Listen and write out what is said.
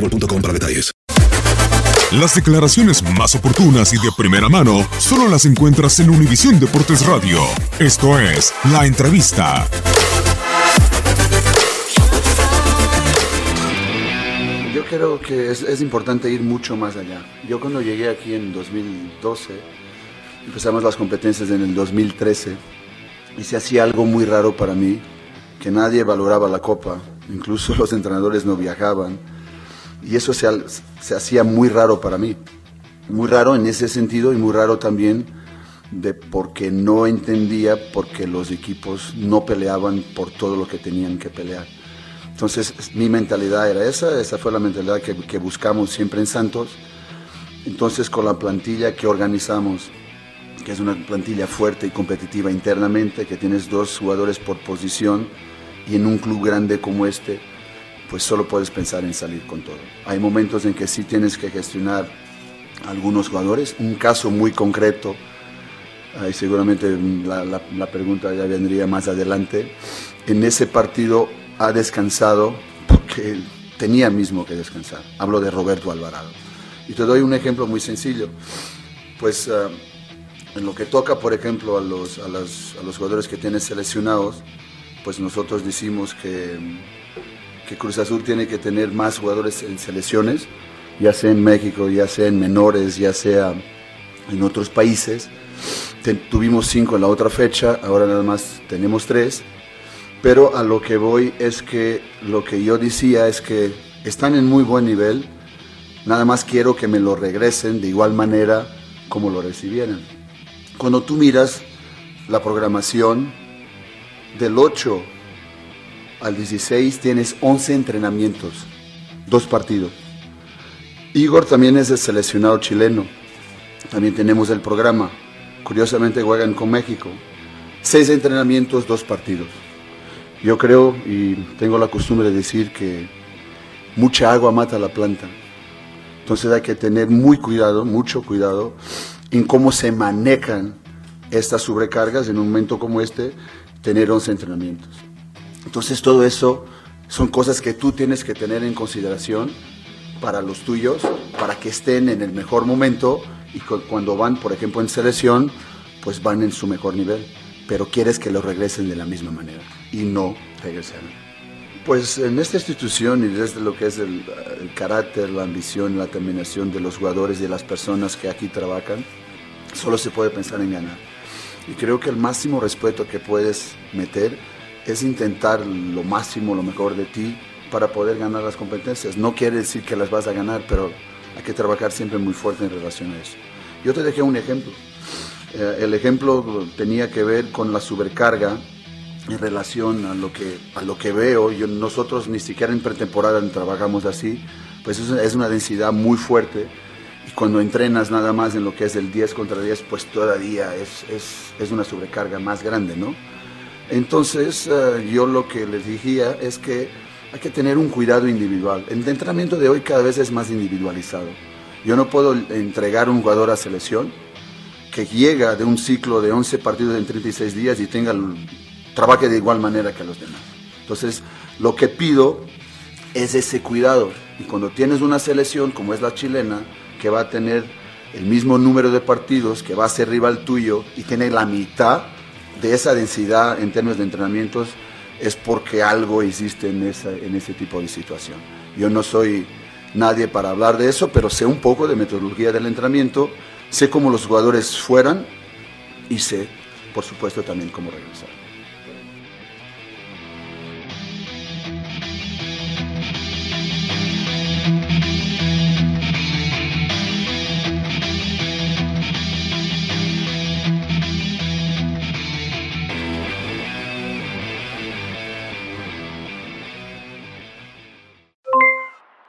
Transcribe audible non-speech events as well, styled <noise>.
boostmobile.com para detalles. Las declaraciones más oportunas y de primera mano solo las encuentras en Univisión Deportes Radio. Esto es La Entrevista. Yo creo que es, es, importante ir mucho más allá. Yo cuando llegué aquí en 2012, empezamos las competencias en el 2013 y se hacía algo muy raro para mí, que nadie valoraba la copa, incluso <laughs> los entrenadores no viajaban y eso se, se, hacía muy raro para mí. Muy raro en ese sentido y muy raro también de porque no entendía porque los equipos no peleaban por todo lo que tenían que pelear. Entonces mi mentalidad era esa, esa fue la mentalidad que, que buscamos siempre en Santos. Entonces con la plantilla que organizamos, que es una plantilla fuerte y competitiva internamente, que tienes dos jugadores por posición y en un club grande como este, pues solo puedes pensar en salir con todo. Hay momentos en que sí tienes que gestionar algunos jugadores. Un caso muy concreto, ahí seguramente la, la, pregunta ya vendría más adelante. En ese partido ha descansado porque tenía mismo que descansar. Hablo de Roberto Alvarado. Y te doy un ejemplo muy sencillo. Pues uh, en lo que toca, por ejemplo, a los, a, los, a los jugadores que tienes seleccionados, pues nosotros decimos que que Cruz Azul tiene que tener más jugadores en selecciones, ya sea en México, ya sea en menores, ya sea en otros países. tuvimos cinco en la otra fecha, ahora nada más tenemos tres. Pero a lo que voy es que lo que yo decía es que están en muy buen nivel, nada más quiero que me lo regresen de igual manera como lo recibieran. Cuando tú miras la programación del 8 al 16 tienes 11 entrenamientos, dos partidos. Igor también es el seleccionado chileno. También tenemos el programa. Curiosamente juegan con México. Seis entrenamientos, dos partidos. Yo creo y tengo la costumbre de decir que mucha agua mata la planta. Entonces hay que tener muy cuidado, mucho cuidado en cómo se manejan estas sobrecargas en un momento como este, tener 11 entrenamientos. Entonces todo eso son cosas que tú tienes que tener en consideración para los tuyos, para que estén en el mejor momento y cuando van, por ejemplo, en selección, pues van en su mejor nivel, pero quieres que los regresen de la misma manera y no regresen. Pues en esta institución y desde lo que es el, el carácter, la ambición, la terminación de los jugadores y de las personas que aquí trabajan, solo se puede pensar en ganar. Y creo que el máximo respeto que puedes meter es intentar lo máximo, lo mejor de ti para poder ganar las competencias. No quiere decir que las vas a ganar, pero hay que trabajar siempre muy fuerte en relación a eso. Yo te dejé un ejemplo. Eh, el ejemplo tenía que ver con la sobrecarga en relación a lo que, a lo que veo, yo, nosotros ni siquiera en pretemporada trabajamos así, pues es, una densidad muy fuerte y cuando entrenas nada más en lo que es el 10 contra 10, pues todavía es, es, es una sobrecarga más grande, ¿no? Entonces uh, yo lo que les diría es que hay que tener un cuidado individual. El entrenamiento de hoy cada vez es más individualizado. Yo no puedo entregar un jugador a selección que llega de un ciclo de 11 partidos en 36 días y tenga trabaje de igual manera que los demás. Entonces, lo que pido es ese cuidado. Y cuando tienes una selección como es la chilena, que va a tener el mismo número de partidos, que va a ser rival tuyo y tiene la mitad de esa densidad en términos de entrenamientos, es porque algo existe en, esa, en ese tipo de situación. Yo no soy nadie para hablar de eso, pero sé un poco de metodología del entrenamiento, sé cómo los jugadores fueran y sé, por supuesto, también cómo regresar.